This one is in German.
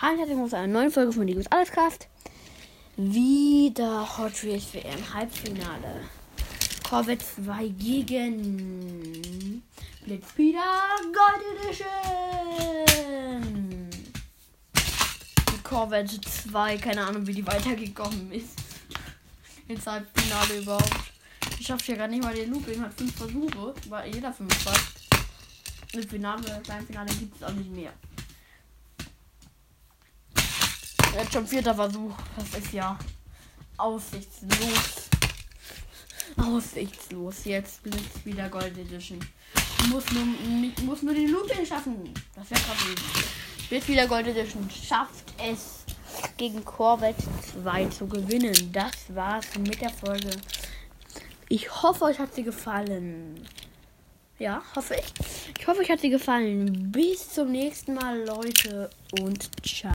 Hallo herzlich willkommen zu einer neuen Folge von Ligos Allescast. Wieder Hot Wheels WM Halbfinale. Corvette 2 gegen Blitzpeter Gold Edition. Die Corvette 2, keine Ahnung wie die weitergekommen ist. Ins Halbfinale überhaupt. Ich schaffe hier gar nicht mal den Looping, hat fünf Versuche, war jeder fünf fast. Im Finale, beim Finale gibt es auch nicht mehr. Jetzt schon vierter Versuch. Das ist ja aussichtslos. Aussichtslos. Jetzt blitzt wieder Gold Edition. Muss nur, muss nur den Looping schaffen. Das wäre krass. Wird wieder Gold Edition. Schafft es gegen Corvette 2 zu gewinnen. Das war's mit der Folge. Ich hoffe, euch hat sie gefallen. Ja, hoffe ich. Ich hoffe, euch hat sie gefallen. Bis zum nächsten Mal, Leute. Und ciao.